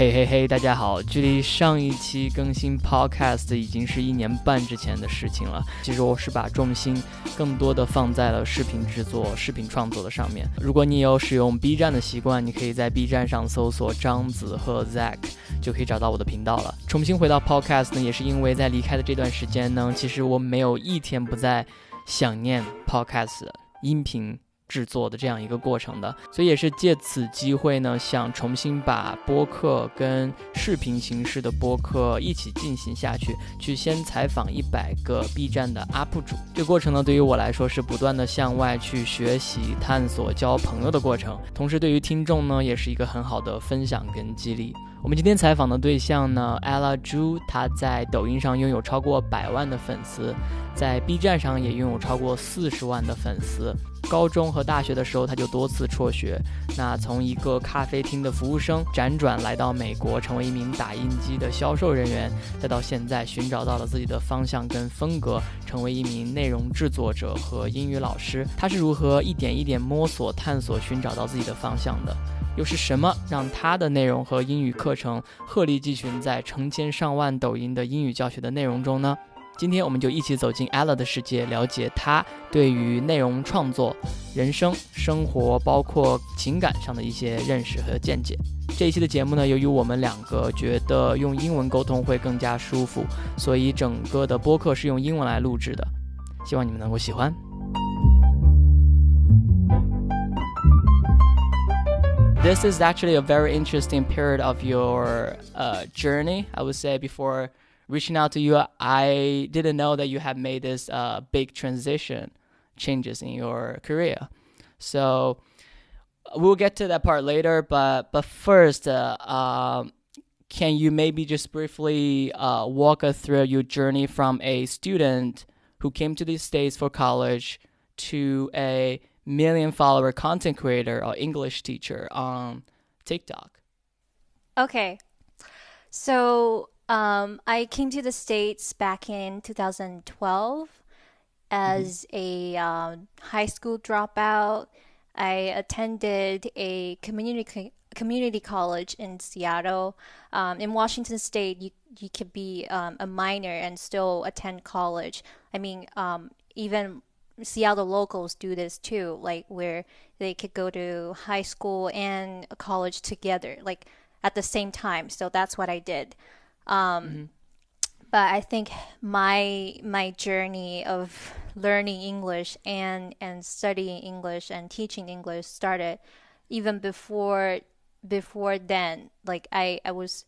嘿嘿嘿，大家好！距离上一期更新 Podcast 已经是一年半之前的事情了。其实我是把重心更多的放在了视频制作、视频创作的上面。如果你有使用 B 站的习惯，你可以在 B 站上搜索张子和 Zack，就可以找到我的频道了。重新回到 Podcast 呢，也是因为在离开的这段时间呢，其实我没有一天不在想念 Podcast 音频。制作的这样一个过程的，所以也是借此机会呢，想重新把播客跟视频形式的播客一起进行下去，去先采访一百个 B 站的 UP 主。这过程呢，对于我来说是不断的向外去学习、探索、交朋友的过程，同时对于听众呢，也是一个很好的分享跟激励。我们今天采访的对象呢，ella 朱，她在抖音上拥有超过百万的粉丝，在 B 站上也拥有超过四十万的粉丝。高中和大学的时候，他就多次辍学。那从一个咖啡厅的服务生辗转来到美国，成为一名打印机的销售人员，再到现在寻找到了自己的方向跟风格，成为一名内容制作者和英语老师。他是如何一点一点摸索、探索、寻找到自己的方向的？又是什么让他的内容和英语课程鹤立鸡群在成千上万抖音的英语教学的内容中呢？今天我们就一起走进 Ella 的世界，了解她对于内容创作、人生、生活，包括情感上的一些认识和见解。这一期的节目呢，由于我们两个觉得用英文沟通会更加舒服，所以整个的播客是用英文来录制的。希望你们能够喜欢。This is actually a very interesting period of your uh, journey, I would say, before reaching out to you, I didn't know that you had made this uh, big transition changes in your career. So we'll get to that part later. But but first, uh, um, can you maybe just briefly uh, walk us through your journey from a student who came to the states for college to a million follower content creator or English teacher on TikTok? Okay. So um, I came to the States back in 2012 as mm-hmm. a um, high school dropout. I attended a community community college in Seattle. Um, in Washington State, you you could be um, a minor and still attend college. I mean, um, even Seattle locals do this too, like where they could go to high school and college together, like at the same time. So that's what I did. Um, mm-hmm. But I think my my journey of learning English and and studying English and teaching English started even before before then. Like I I was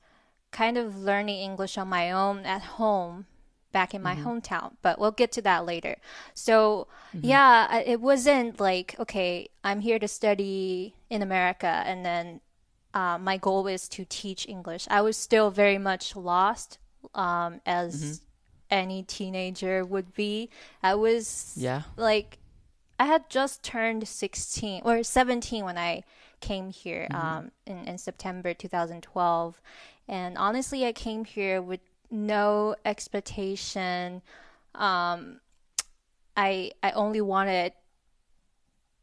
kind of learning English on my own at home back in my mm-hmm. hometown, but we'll get to that later. So, mm-hmm. yeah, it wasn't like, okay, I'm here to study in America and then uh, my goal is to teach English. I was still very much lost, um, as mm-hmm. any teenager would be. I was yeah like I had just turned sixteen or seventeen when I came here mm-hmm. um, in, in September 2012, and honestly, I came here with no expectation. Um, I I only wanted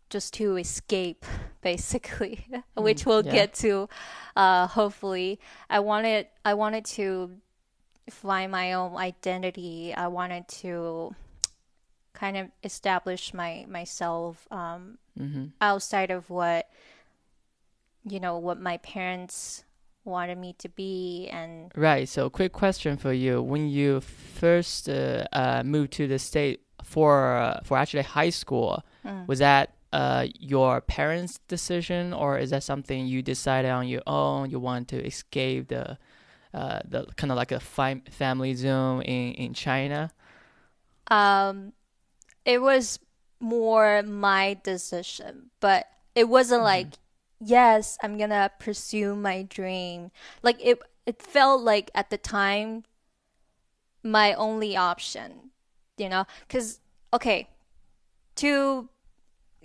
just to escape basically which we'll yeah. get to uh, hopefully i wanted i wanted to find my own identity i wanted to kind of establish my myself um, mm-hmm. outside of what you know what my parents wanted me to be and right so quick question for you when you first uh, uh, moved to the state for uh, for actually high school mm. was that uh, your parents' decision, or is that something you decided on your own? You want to escape the uh, the kind of like a fi- family zone in in China? Um, it was more my decision, but it wasn't mm-hmm. like yes, I'm gonna pursue my dream. Like it, it felt like at the time my only option, you know, because okay, to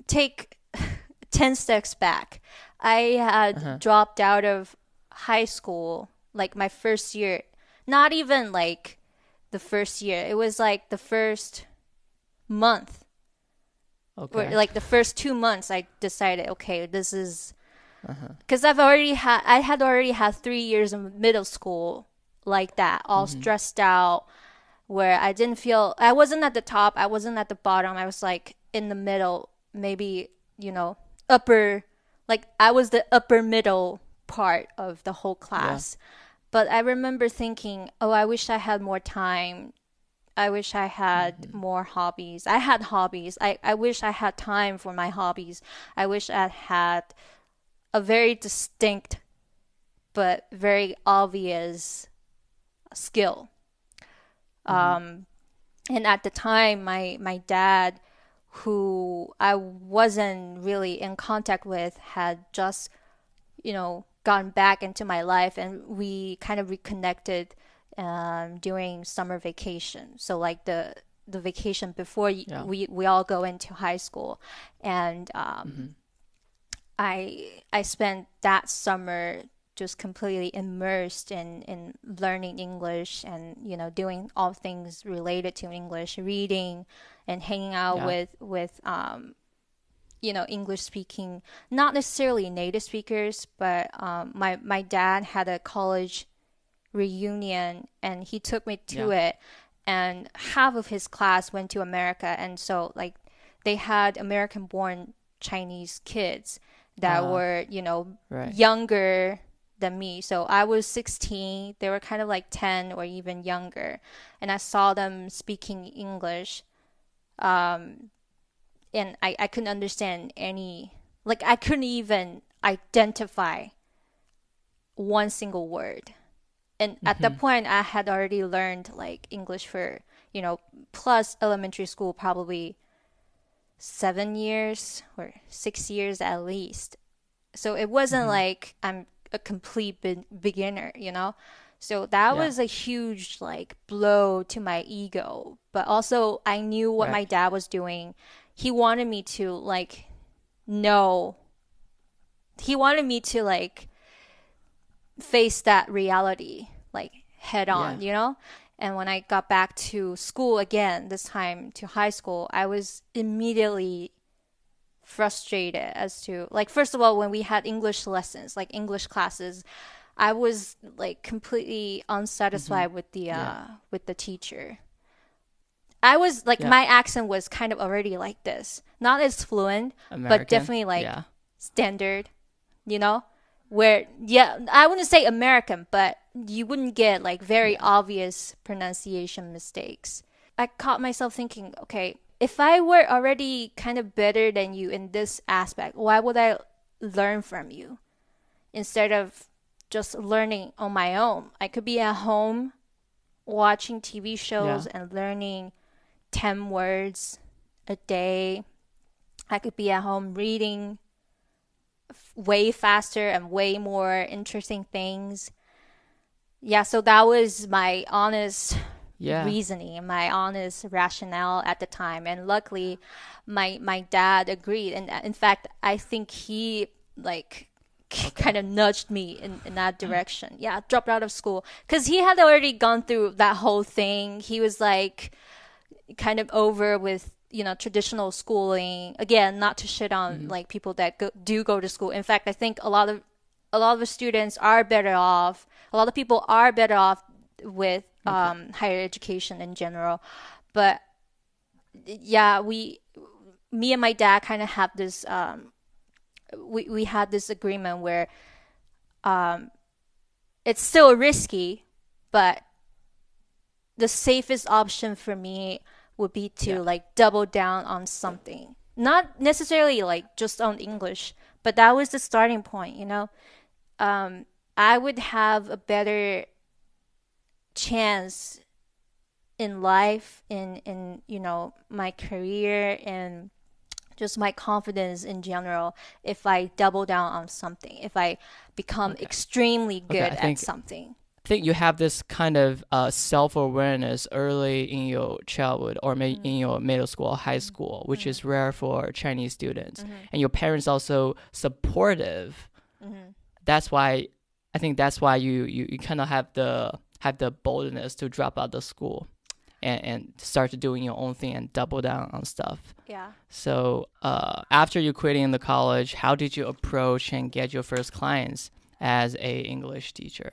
take 10 steps back. I had uh-huh. dropped out of high school like my first year. Not even like the first year. It was like the first month. Okay. Or, like the first 2 months I decided okay, this is because I've already had I had already had three years of middle school like that, all stressed out, where I didn't feel I wasn't at the top, I wasn't at the bottom, I was like in the middle, maybe you know upper, like I was the upper middle part of the whole class. But I remember thinking, oh, I wish I had more time I wish I had more hobbies. I had hobbies. I, I wish I had time for my hobbies. I wish I had a very distinct but very obvious skill. Um, and at the time, my, my dad, who I wasn't really in contact with, had just, you know, gone back into my life and we kind of reconnected um, during summer vacation. So like the the vacation before Yeah. we we all go into high school, and um, I I spent that summer just completely immersed in in learning English and you know doing all things related to English, reading and hanging out Yeah. with with um, you know English speaking, not necessarily native speakers, but um, my my dad had a college reunion and he took me to Yeah. it and half of his class went to America and so like they had American born Chinese kids that Ah. were, you know, Right. younger than me. So I was 16, they were kind of like 10 or even younger. And I saw them speaking English. Um and I, I couldn't understand any like I couldn't even identify one single word. And at that point I had already learned like English for, you know, plus elementary school probably seven years or six years at least. So it wasn't like I'm a complete be- beginner, you know? So that Yeah. was a huge like blow to my ego. But also I knew what my dad was doing. He wanted me to like know he wanted me to like face that reality like head on, Yeah. you know? And when I got back to school again, this time to high school, I was immediately frustrated as to like first of all when we had English lessons, like English classes, I was like completely unsatisfied with the uh Yeah. with the teacher. I was like Yeah. my accent was kind of already like this. Not as fluent, American. but definitely like yeah. standard, you know? Where yeah, I wouldn't say American, but you wouldn't get like very obvious pronunciation mistakes. I caught myself thinking, okay, if I were already kind of better than you in this aspect, why would I learn from you instead of just learning on my own? I could be at home watching TV shows and learning 10 words a day. I could be at home reading way faster and way more interesting things. Yeah, so that was my honest Yeah. reasoning, my honest rationale at the time, and luckily, my my dad agreed. And uh, in fact, I think he like kind of nudged me in, in that direction. Yeah, dropped out of school because he had already gone through that whole thing. He was like kind of over with you know traditional schooling again not to shit on like people that go, do go to school in fact i think a lot of a lot of the students are better off a lot of people are better off with um, higher education in general but yeah we me and my dad kind of have this um, we, we had this agreement where um, it's still risky but the safest option for me would be to Yeah. like double down on something. Not necessarily like just on English, but that was the starting point, you know. Um, I would have a better chance in life, in in you know my career, and just my confidence in general if I double down on something, if I become extremely good I at something. I think you have this kind of uh, self awareness early in your childhood or maybe Mm-hmm. in your middle school or high school, which is rare for Chinese students. Mm-hmm. And your parents also supportive. Mm-hmm. That's why I think that's why you, you, you kind of have the have the boldness to drop out of school. and, and start doing your own thing and double down on stuff. Yeah. So uh, after you quitting the college, how did you approach and get your first clients as a English teacher?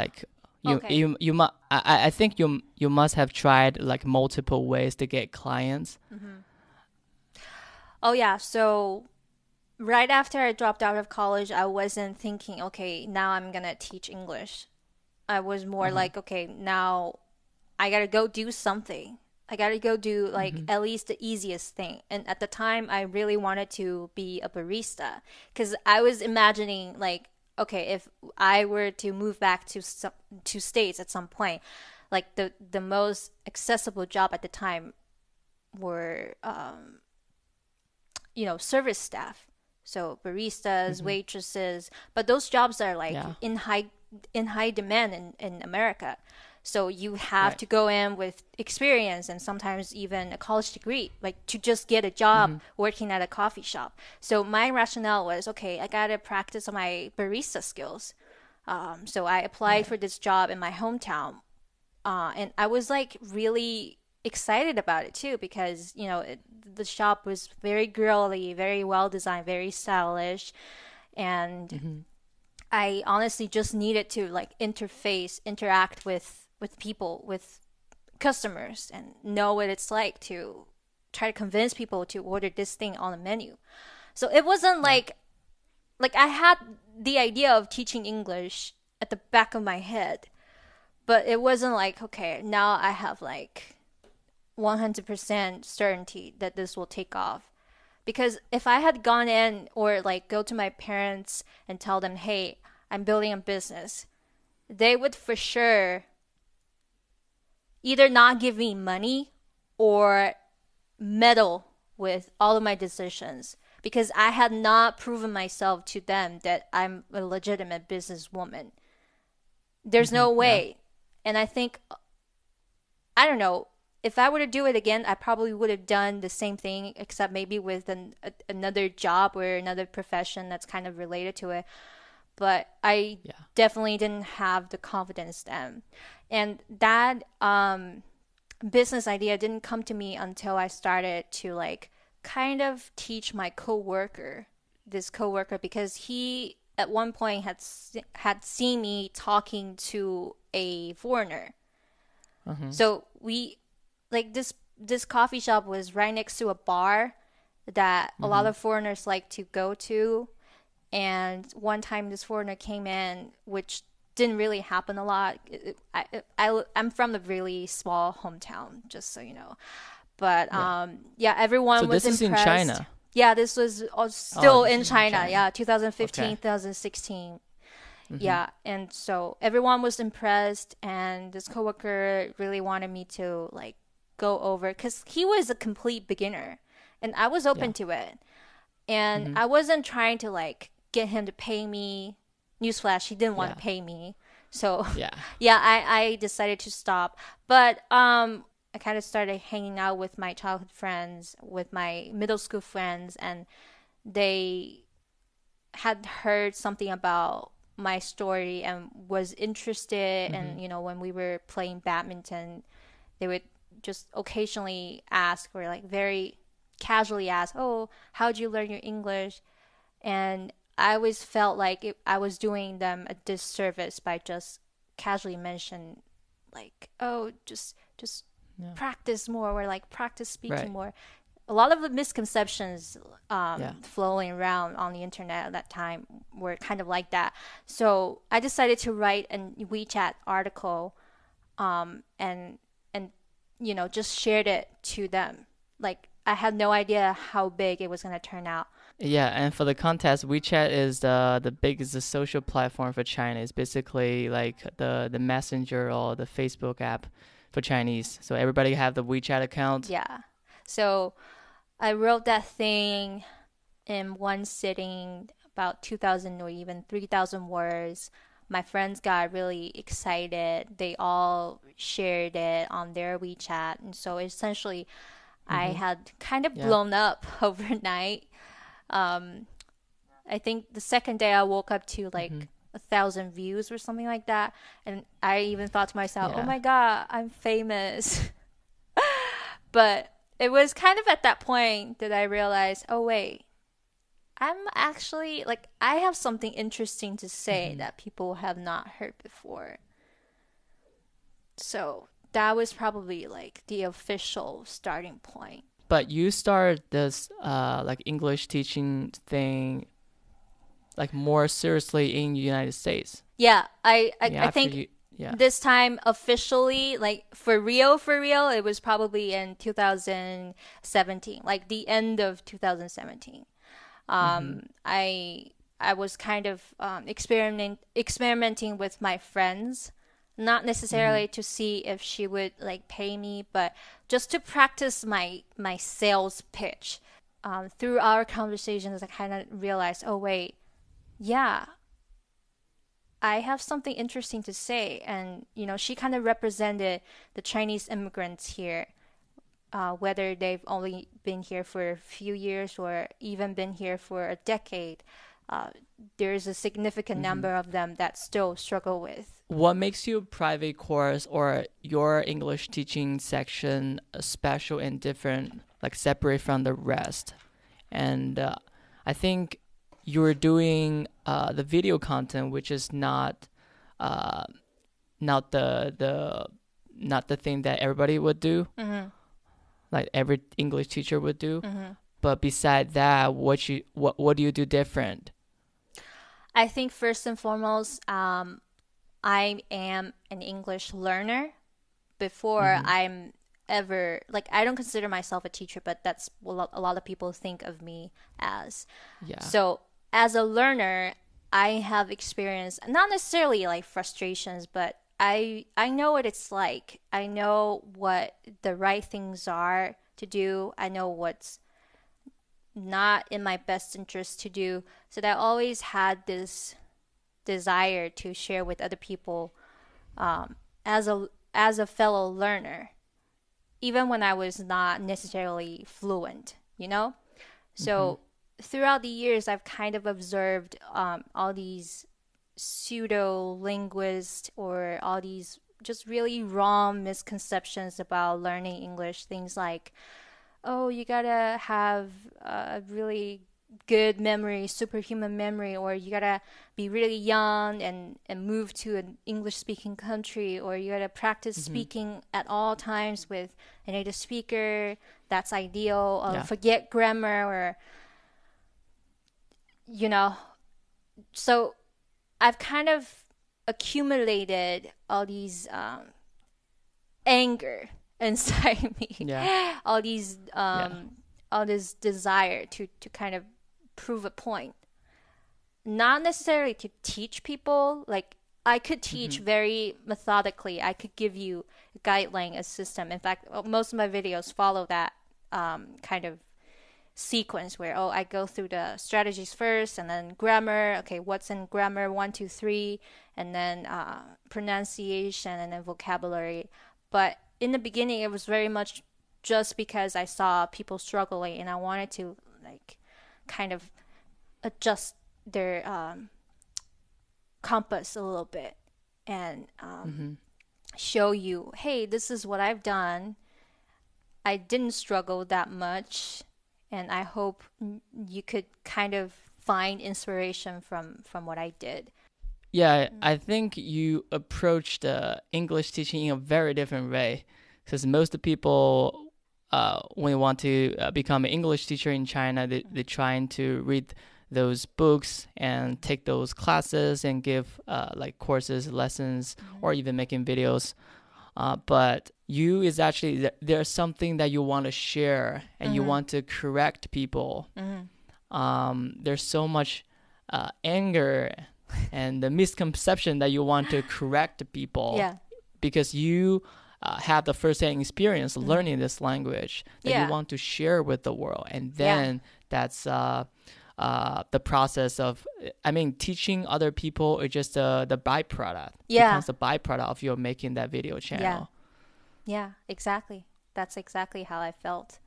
Like you Okay. you you mu- I, I think you you must have tried like multiple ways to get clients. Oh yeah, so right after I dropped out of college, I wasn't thinking, okay, now I'm gonna teach English. I was more uh-huh. like, okay, now I gotta go do something. I gotta go do like mm-hmm. at least the easiest thing. And at the time, I really wanted to be a barista because I was imagining like, okay, if I were to move back to some, to states at some point, like the the most accessible job at the time were um, you know service staff so baristas mm-hmm. waitresses but those jobs are like Yeah. in high in high demand in, in america. So you have Right. to go in with experience and sometimes even a college degree like to just get a job working at a coffee shop. So my rationale was okay i gotta practice my barista skills. Um, so i applied for this job in my hometown uh, and I was like really excited about it too because you know it, the shop was very girly, very well designed, very stylish, and I honestly just needed to like interface, interact with with people, with customers, and know what it's like to try to convince people to order this thing on the menu. So it wasn't like like I had the idea of teaching English at the back of my head but it wasn't like okay now i have like 100% certainty that this will take off because if i had gone in or like go to my parents and tell them hey i'm building a business they would for sure either not give me money or meddle with all of my decisions. Because i had not proven myself to them that i'm a legitimate businesswoman. There's no mm-hmm. way. And I think, I don't know, if I were to do it again, I probably would have done the same thing, except maybe with an, a, another job or another profession that's kind of related to it. But I Yeah. definitely didn't have the confidence then. And that um, business idea didn't come to me until I started to like kind of teach my coworker, this coworker, because he at one point had had seen me talking to a foreigner. So we like this this coffee shop was right next to a bar that a lot of foreigners like to go to. And one time this foreigner came in, which didn't really happen a lot. I, I, I'm from a really small hometown, just so you know. But um, yeah, everyone So was this is in impressed. China? Yeah, this was uh, still this in is in China. China. Yeah, 2015, Okay. 2016. Mm-hmm. Yeah, and so everyone was impressed, and this coworker really wanted me to like go over because he was a complete beginner, and I was open to it, and Mm-hmm. I wasn't trying to like get him to pay me. Newsflash: he didn't want Yeah. to pay me, so Yeah. yeah, I, I decided to stop. But um, I kind of started hanging out with my childhood friends, with my middle school friends, and they had heard something about my story and was interested. And you know, when we were playing badminton, they would just occasionally ask, or like very casually ask, "Oh, how'd you learn your English?" And I always felt like it, I was doing them a disservice by just casually mention, like, "Oh, just just practice more," or like practice speaking Right. more. A lot of the misconceptions um, Yeah. flowing around on the internet at that time were kind of like that. So I decided to write a WeChat article, um, and you know just shared it to them. Like I had no idea how big it was gonna turn out. Yeah, and for the contest, WeChat is the the biggest social platform for China. It's basically like the the messenger or the Facebook app for Chinese. So everybody have the WeChat account. Yeah. So I wrote that thing in one sitting, about 2,000 or even 3,000 words. My friends got really excited. They all shared it on their WeChat. And so essentially, I had kind of Yeah. blown up overnight. Um, I think the second day I woke up to like a thousand views or something like that. And I even thought to myself, Yeah. oh my God, I'm famous. but it was kind of at that point that I realized, oh, wait, I'm actually like, I have something interesting to say that people have not heard before. So that was probably like the official starting point. But you started this uh, like English teaching thing like more seriously in the United States. Yeah, I I, Yeah, I think you, yeah. this time officially like for real for real it was probably in 2017 like the end of 2017 um i i was kind of um experiment experimenting with my friends not necessarily to see if she would like pay me but just to practice my my sales pitch. Um, through our conversations i kind of realized oh wait yeah I have something interesting to say. And, you know, she kind of represented the Chinese immigrants here, uh, whether they've only been here for a few years or even been here for a decade. Uh, there's a significant number of them that still struggle with. What makes your private course or your English teaching section special and different, like separate from the rest? And uh, I think you're doing uh, the video content, which is not uh, not the the not the thing that everybody would do, Mm-hmm. Like every English teacher would do. Mm-hmm. But beside that, what you what what do you do different? I think first and foremost, um, I am an English learner. Before I'm ever like, I don't consider myself a teacher, but that's what a lot of people think of me as. Yeah. So as a learner, I have experienced not necessarily like frustrations, but I I know what it's like. I know what the right things are to do. I know what's not in my best interest to do. So that I always had this desire to share with other people um, as a as a fellow learner, even when I was not necessarily fluent. You know, so throughout the years, I've kind of observed um, all these pseudo linguists or all these just really wrong misconceptions about learning English. Things like, oh, you gotta have a really good memory, superhuman memory, or you gotta be really young and, and move to an English speaking country, or you gotta practice mm-hmm. speaking at all times with a native speaker. That's ideal. Or Yeah. forget grammar, or you know. So I've kind of accumulated all these um, anger inside me. Yeah. all these um all this desire to to kind of prove a point. Not necessarily to teach people like i could teach very methodically. I could give you a guideline a system. In fact most of my videos follow that um, kind of sequence where oh i go through the strategies first and then grammar. Okay what's in grammar? One two three. And then uh, pronunciation and then vocabulary. But in the beginning it was very much just because i saw people struggling and i wanted to like kind of adjust their um, compass a little bit and um, show you hey this is what i've done. I didn't struggle that much and I hope mm, you could kind of find inspiration from from what I did. Yeah, I think you approached the English teaching in a very different way because most of the people, uh, when they want to uh, become an English teacher in China, they, they're trying to read those books and take those classes and give uh, like courses, lessons, or even making videos. Uh, but you is actually there's something that you want to share and you want to correct people. Um, there's so much uh, anger and the misconception that you want to correct people Yeah. because you uh, have the first-hand experience learning this language that Yeah. you want to share with the world and Yeah. then that's uh, uh, the process of i mean teaching other people is just uh, the byproduct Yeah. becomes the byproduct of your making that video channel Yeah, exactly. That's exactly how I felt.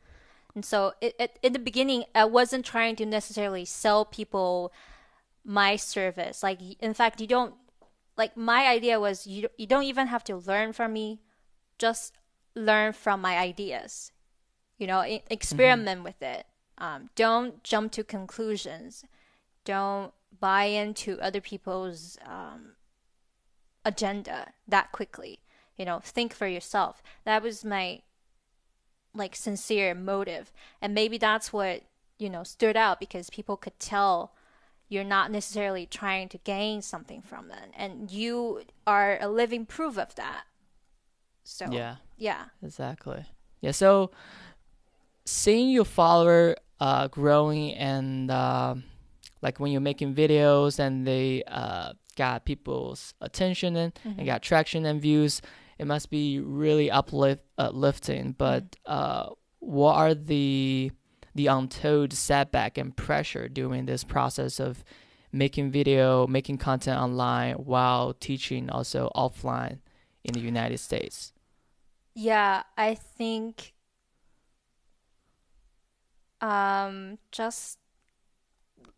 And so it, it, in the beginning, I wasn't trying to necessarily sell people my service. Like in fact, you don't like my idea was you you don't even have to learn from me, just learn from my ideas. You know, experiment mm-hmm. with it. Um, don't jump to conclusions. Don't buy into other people's um, agenda that quickly. You know, think for yourself. That was my like sincere motive, and maybe that's what you know stood out because people could tell you're not necessarily trying to gain something from them and you are a living proof of that so yeah yeah exactly yeah so seeing your follower uh, growing and uh, like when you're making videos and they uh, got people's attention and, mm-hmm. and got traction and views it must be really uplift, uplifting but mm-hmm. what are the the untold setback and pressure during this process of making video, making content online while teaching also offline in the United States? Yeah, I think um, just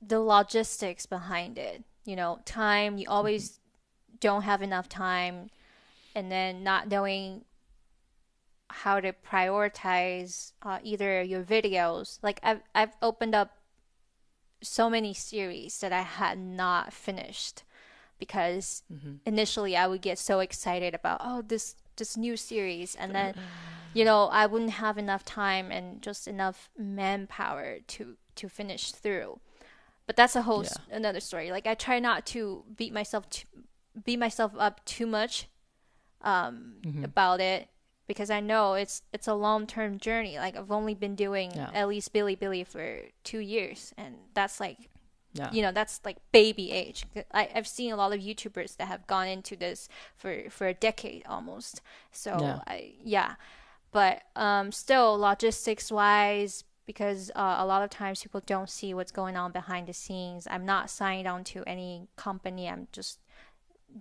the logistics behind it. You know, time, you always don't have enough time, and then not knowing how to prioritize uh, either your videos. Like I've I've opened up so many series that I had not finished because mm-hmm. initially I would get so excited about oh this this new series and then you know I wouldn't have enough time and just enough manpower to to finish through. But that's a whole yeah. another story. Like I try not to beat myself to beat myself up too much um, mm-hmm. about it because I know it's it's a long term journey. Like I've only been doing yeah. at least Bilibili for two years, and that's like, yeah. you know, that's like baby age. I, I've seen a lot of YouTubers that have gone into this for for a decade almost. So yeah. I yeah, but um, still logistics wise. Because uh, a lot of times people don't see what's going on behind the scenes. I'm not signed on to any company. I'm just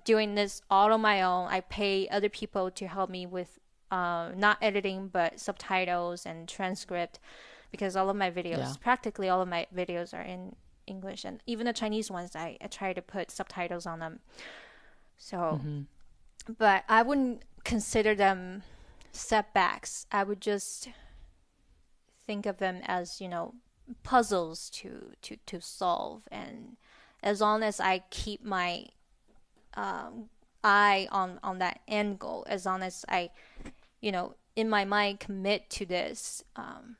doing this all on my own. I pay other people to help me with uh, not editing but subtitles and transcript because all of my videos yeah. practically all of my videos are in english and even the chinese ones i, I try to put subtitles on them so mm-hmm. but i wouldn't consider them setbacks i would just think of them as you know puzzles to to to solve and as long as i keep my um, eye on on that end goal as long as i you know, in my mind commit to this. Um,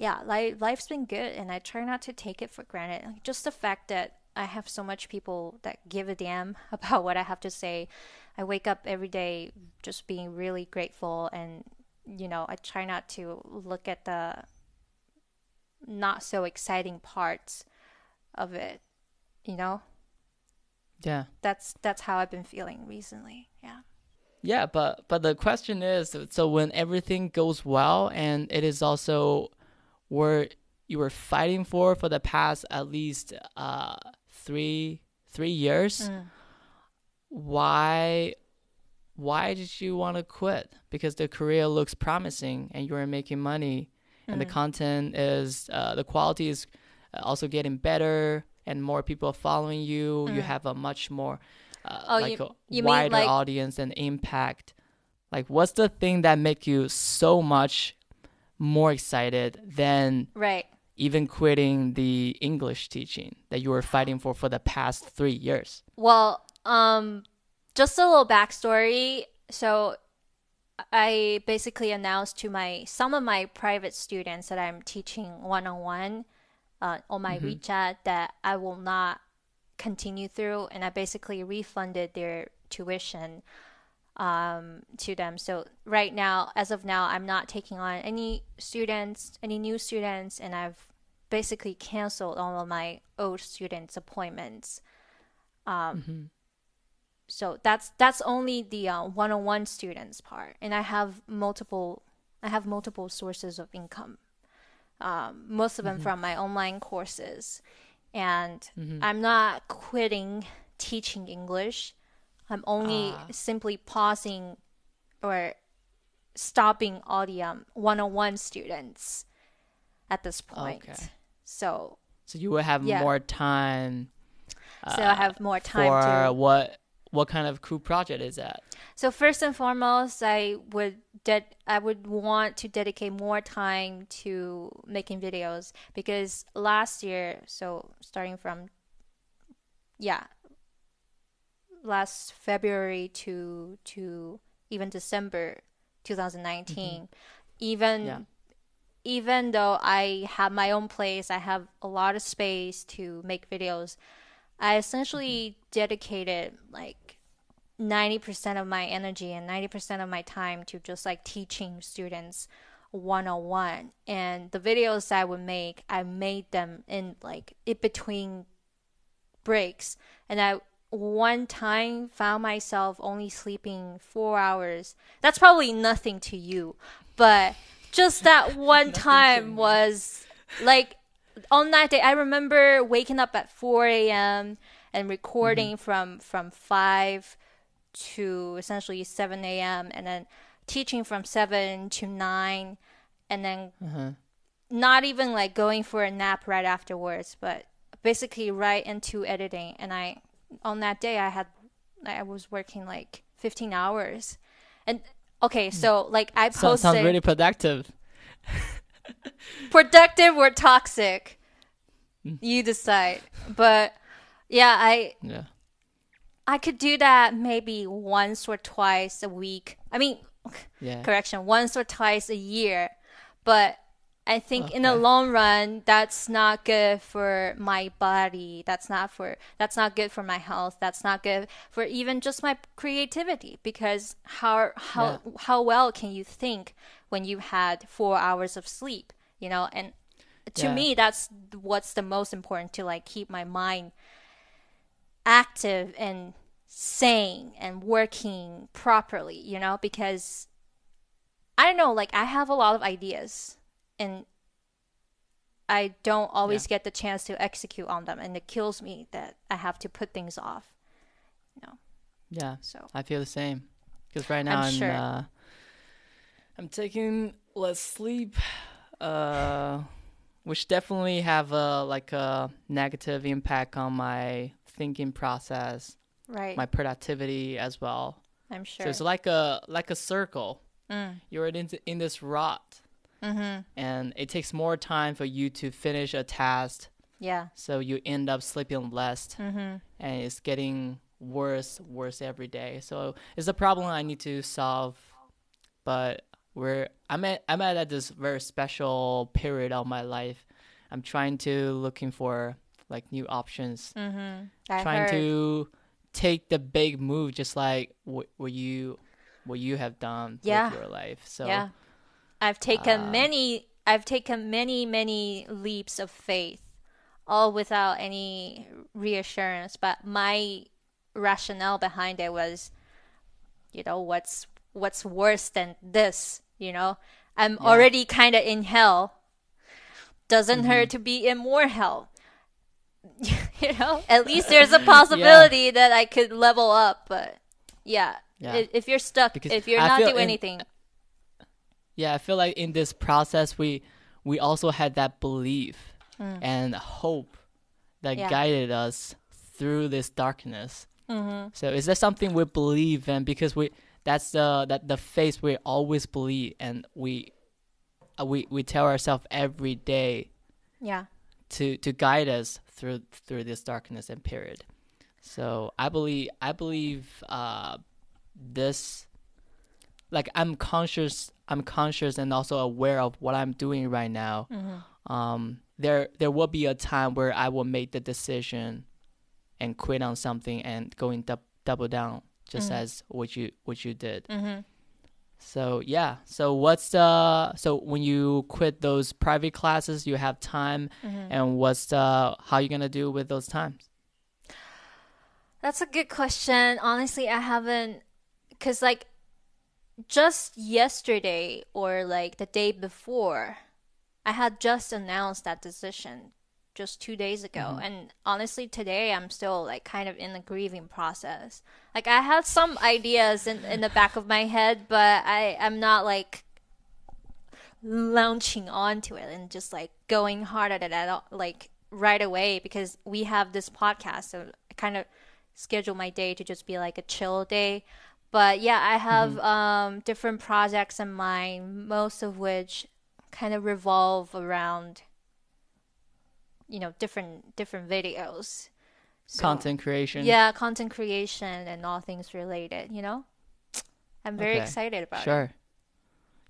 yeah, life, life's been good and I try not to take it for granted. Just the fact that I have so much people that give a damn about what I have to say. I wake up every day just being really grateful and you know, I try not to look at the not so exciting parts of it, you know? Yeah. That's that's how I've been feeling recently. Yeah. Yeah, but but the question is, so when everything goes well, and it is also where you were fighting for for the past at least uh, three three years, mm. why why did you want to quit? Because the career looks promising, and you are making money, mm. and the mm. content is uh, the quality is also getting better, and more people are following you. Mm. You have a much more uh, oh, like you, a you wider like... audience and impact like what's the thing that make you so much more excited than right. even quitting the english teaching that you were fighting for for the past three years. Well um just a little backstory. So i basically announced to my some of my private students that i'm teaching one-on-one uh, on my mm-hmm. wechat that i will not continue through, and I basically refunded their tuition um, to them. So right now, as of now, I'm not taking on any students, any new students, and I've basically canceled all of my old students' appointments. Um, mm-hmm. So that's that's only the uh, one-on-one students part, and I have multiple. I have multiple sources of income. Um, most of them mm-hmm. from my online courses and mm-hmm. I'm not quitting teaching English. I'm only uh. simply pausing or stopping all the um, one-on-one students at this point. Okay. So So you will have Yeah. more time. So I uh, have more time for to what what kind of cool project is that? So first and foremost, I would ded- I would want to dedicate more time to making videos because last year, so starting from yeah, last February to to even December 2019, mm-hmm. even Yeah. even though I have my own place, I have a lot of space to make videos. I essentially mm-hmm. dedicated like 90% of my energy and 90% of my time to just like teaching students one on one. And the videos I would make, I made them in like in between breaks. And I one time found myself only sleeping four hours. That's probably nothing to you, but just that one time was like on that day. I remember waking up at 4 a.m. and recording from from 5 to essentially 7 a.m. and then teaching from 7 to 9 and then Uh-huh. not even like going for a nap right afterwards, but basically right into editing. And I, on that day, I had, I was working like 15 hours. And okay, hmm. so like I So, posted sounds really productive. productive or toxic. Hmm. You decide. But yeah, I Yeah. I could do that maybe once or twice a week. I mean, Yeah. correction, once or twice a year. But I think in the long run, that's not good for my body. That's not for that's not good for my health. That's not good for even just my creativity. Because how how how well can you think when you had four hours of sleep? You know, and to Yeah. me, that's what's the most important to like keep my mind active and sane and working properly, you know, because I don't know, like I have a lot of ideas and I don't always get the chance to execute on them and it kills me that I have to put things off. No. Yeah. So I feel the same. Because right now I'm I'm sure. uh, I'm taking less sleep, uh, which definitely have a like a negative impact on my thinking process, right. my productivity as well. I'm sure. So it's like a like a circle. Mm. You're in in this rut, mm-hmm. and it takes more time for you to finish a task. Yeah. So you end up sleeping less, Mm-hmm. and it's getting worse, worse every day. So it's a problem I need to solve. But we're I'm at I'm at this very special period of my life. I'm trying to looking for like new options, Mm-hmm. Trying heard. to take the big move, just like what, what you what you have done Yeah. with your life. So yeah. I've taken uh, many I've taken many many leaps of faith all without any reassurance. But my rationale behind it was you know what's what's worse than this you know? I'm Yeah. already kind of in hell. Doesn't hurt to be in more hell. You know? At least there's a possibility that I could level up but yeah, Yeah. if you're stuck Because if you're I not doing in- anything Yeah, I feel like in this process we we also had that belief Mm. and hope that Yeah. guided us through this darkness. Mm-hmm. So is that something we believe in because we that's the that the faith we always believe and we uh, we we tell ourselves every day yeah to to guide us through through this darkness and period. So I believe I believe uh, this like I'm conscious I'm conscious and also aware of what I'm doing right now. Um, there there will be a time where I will make the decision and quit on something and going dub- double down just as what you what you did. mm-hmm. So yeah. So what's the so when you quit those private classes, you have time, and what's the how you gonna do with those times? That's a good question. Honestly, I haven't, because like just yesterday or like the day before, I had just announced that decision just two days ago. Mm-hmm. And honestly, today I'm still like kind of in the grieving process. Like I have some ideas in, in the back of my head, but I, I'm not like launching onto it and just like going hard at it at all, like right away because we have this podcast. So I kind of schedule my day to just be like a chill day. But yeah, I have Mm-hmm. um, different projects in mind, most of which kind of revolve around, you know, different different videos. So- Content creation. Yeah, content creation and all things related. You know, I'm very Okay. excited about it. Sure.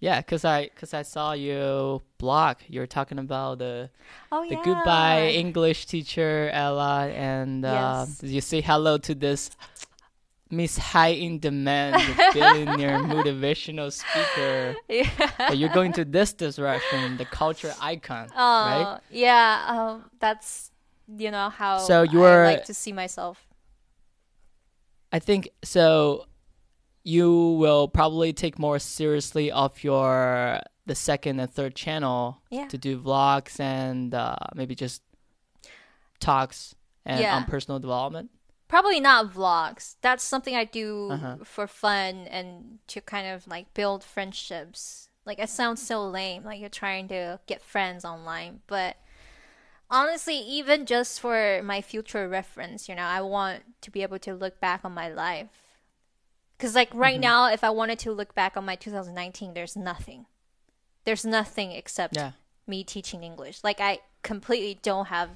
Yeah, cause I cause I saw you blog. You were talking about the Oh the yeah. goodbye English teacher Ella, and uh, Yes. you say hello to this Miss High in Demand billionaire motivational speaker. Yeah. You're going to this direction, the culture icon, Oh, right? yeah. Um, that's you know how So you I like to see myself. I think so. You will probably take more seriously of your the second and third channel Yeah. to do vlogs and uh, maybe just talks and Yeah. on personal development. Probably not vlogs. That's something I do Uh-huh. for fun and to kind of like build friendships. Like it sounds so lame, like you're trying to get friends online, but honestly, even just for my future reference, you know, I want to be able to look back on my life. Cuz like right Mm-hmm. now if I wanted to look back on my 2019, there's nothing. There's nothing except Yeah. me teaching English. Like I completely don't have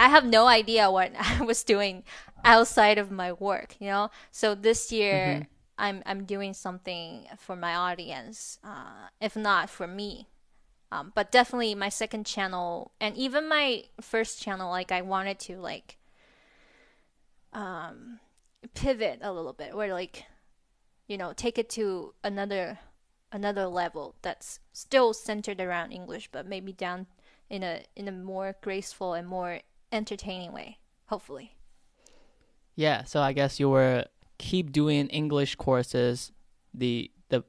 I have no idea what I was doing outside of my work, you know? So this year I'm I'm doing something for my audience, uh, if not for me. Um, but definitely my second channel and even my first channel, like I wanted to like um pivot a little bit where like you know take it to another another level that's still centered around English, but maybe down in a in a more graceful and more entertaining way. Hopefully, Yeah, so I guess you were keep doing English courses, the the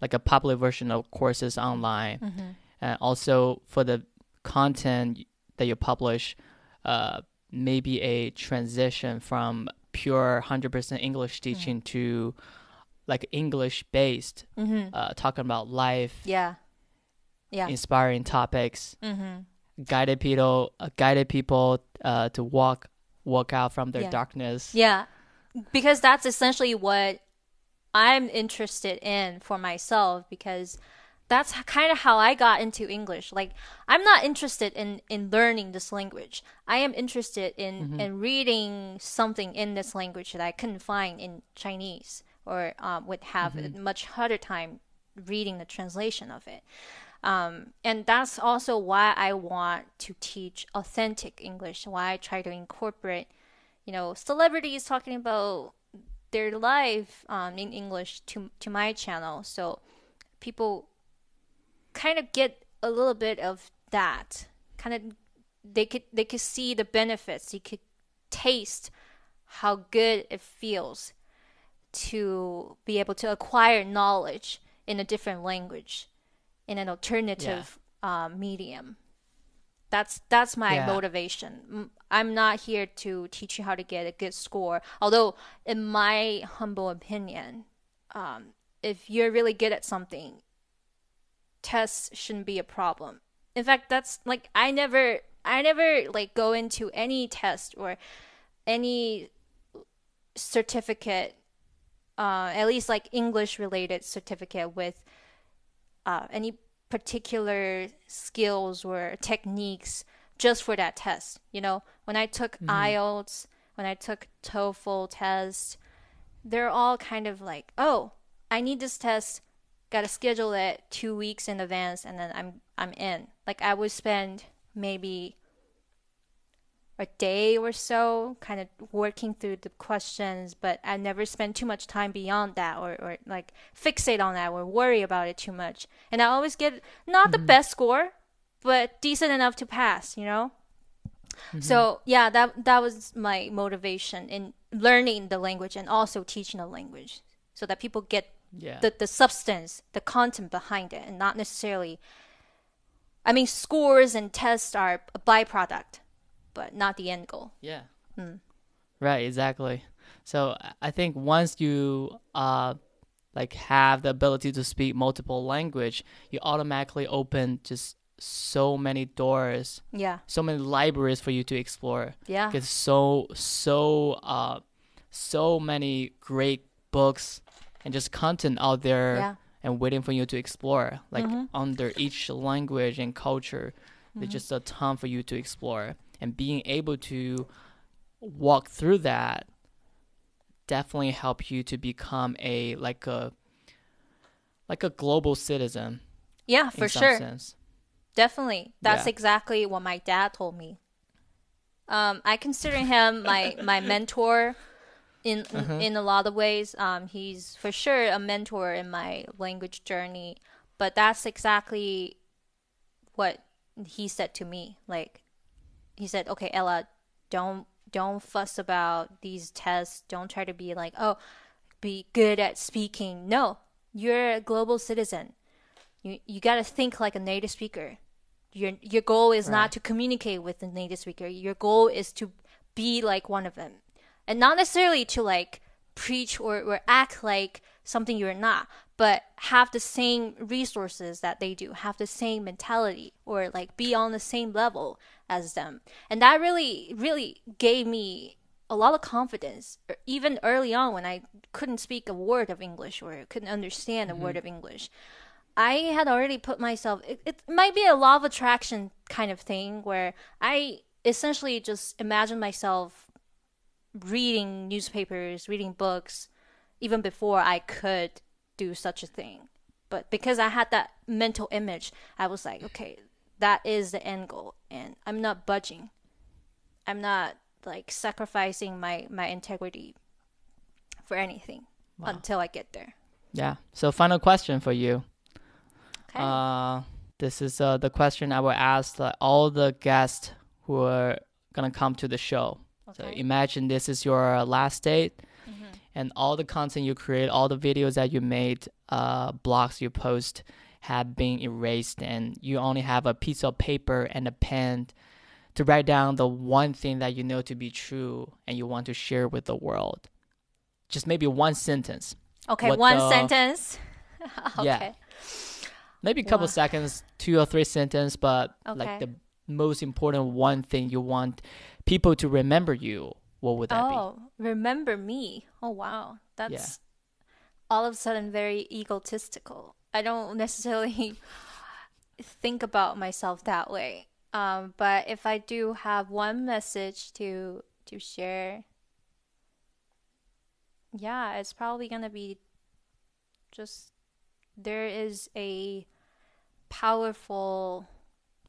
like a popular version of courses online, and also for the content that you publish, uh, maybe a transition from pure hundred percent English teaching to like English based, mm-hmm. uh, talking about life, yeah, yeah, inspiring topics, mm-hmm. Guided people, uh, guided people uh, to walk walk out from their Yeah. darkness. yeah, because that's essentially what I'm interested in for myself because that's kind of how I got into English. Like I'm not interested in in learning this language. I am interested in in reading something in this language that I couldn't find in Chinese or um, would have a much harder time reading the translation of it. Um, and that's also why I want to teach authentic English. Why I try to incorporate, you know, celebrities talking about their life um, in English to to my channel, so people kind of get a little bit of that. Kind of, they could they could see the benefits. You could taste how good it feels to be able to acquire knowledge in a different language, in an alternative uh, medium. That's that's my Yeah. motivation. I'm not here to teach you how to get a good score. Although, in my humble opinion, um, if you're really good at something, tests shouldn't be a problem. In fact, that's like I never I never like go into any test or any certificate uh, at least like English related certificate with uh, any particular skills or techniques just for that test. You know, when I took IELTS, when I took TOEFL test, they're all kind of like, oh, I need this test, gotta schedule it two weeks in advance, and then I'm I'm in. Like I would spend maybe a day or so kind of working through the questions but i never spend too much time beyond that or, or like fixate on that or worry about it too much and i always get not the mm-hmm. best score but decent enough to pass you know mm-hmm. so yeah that that was my motivation in learning the language and also teaching the language so that people get Yeah. the, the substance, the content behind it, and not necessarily. I mean, scores and tests are a byproduct, but not the end goal. Yeah. Right, exactly. So I- think once you uh like have the ability to speak multiple language, you automatically open just so many doors, Yeah. so many libraries for you to explore. Yeah. There's so so uh so many great books and just content out there Yeah. and waiting for you to explore. Like Mhm. under each language and culture, there's Mhm. just a ton for you to explore. And being able to walk through that definitely help you to become a like a like a global citizen Yeah, for sure. sense. Definitely. That's Yeah. exactly what my dad told me. Um, I consider him my my mentor in Uh-huh. in a lot of ways. Um, he's for sure a mentor in my language journey, but that's exactly what he said to me. Like he said, "Okay, Ella, don't don't fuss about these tests. Don't try to be like, oh, be good at speaking. No, you're a global citizen. You you got to think like a native speaker. Your your goal is Right. not to communicate with the native speaker. Your goal is to be like one of them, and not necessarily to like preach or, or act like something you're not, but have the same resources that they do, have the same mentality, or like be on the same level as them. And that really, really gave me a lot of confidence, even early on when I couldn't speak a word of English or couldn't understand a mm-hmm. word of English. I had already put myself, it, it might be a law of attraction kind of thing where I essentially just imagine myself reading newspapers, reading books, even before I could do such a thing. But because I had that mental image, I was like, okay, that is the end goal, and I'm not budging. I'm not like sacrificing my my integrity for anything Wow. until I get there. Yeah. So final question for you. Okay. Uh, this is uh, the question I will ask uh, all the guests who are gonna come to the show. okay. So imagine this is your last date, Mm-hmm. and all the content you create, all the videos that you made, uh, blogs you post, have been erased, and you only have a piece of paper and a pen to write down the one thing that you know to be true and you want to share with the world. Just maybe one sentence. okay, what one the- sentence. okay. Yeah. maybe a couple Wow. seconds, two or three sentences, but Okay. like the most important one thing you want people to remember you. What would that be? Oh, remember me. Oh wow. That's all of a sudden very egotistical. I don't necessarily think about myself that way. Um, but if I do have one message to to share, yeah, it's probably gonna be just there is a powerful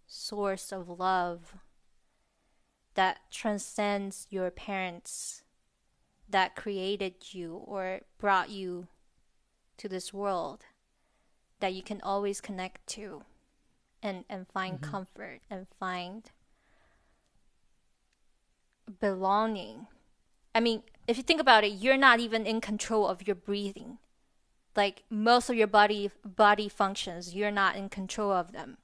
source of love that transcends your parents that created you or brought you to this world that you can always connect to and and find comfort and find belonging i mean if you think about it you're not even in control of your breathing like most of your body body functions you're not in control of them?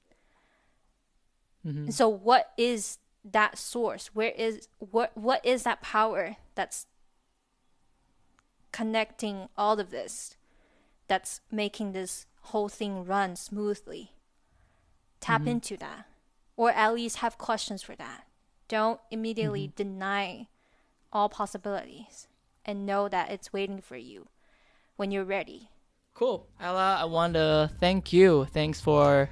Mhm. so what is that source? Where is what what is that power that's connecting all of this? That's making this whole thing run smoothly. Tap into that. Or at least have questions for that. Don't immediately deny all possibilities and know that it's waiting for you when you're ready. Cool. Ella, I want to thank you. Thanks for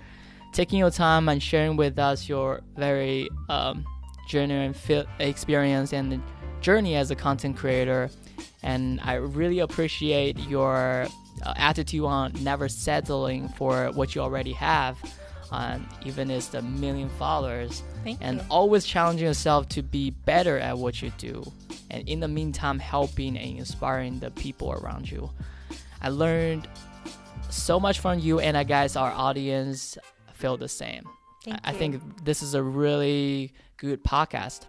taking your time and sharing with us your very um, genuine fi- experience and journey as a content creator. And I really appreciate your attitude on never settling for what you already have, um, even as the million followers, Thank and you. always challenging yourself to be better at what you do. And in the meantime, helping and inspiring the people around you. I learned so much from you, and I guess our audience feel the same. Thank I, I you. think this is a really good podcast.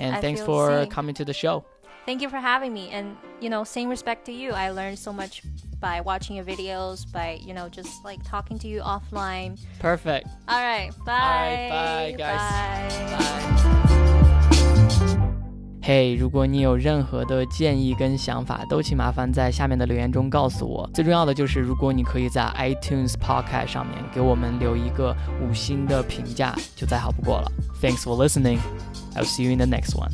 And I thanks for coming to the show. Thank you for having me. And, you know, same respect to you. I learned so much by watching your videos, by, you know, just like talking to you offline. Perfect. All right. Bye. right, bye, guys. Bye. Bye. 嘿，如果你有任何的建议跟想法，都请麻烦在下面的留言中告诉我。最重要的就是，如果你可以在 iTunes Podcast 上面给我们留一个五星的评价，就再好不过了。Thanks for listening. I'll see you in the next one.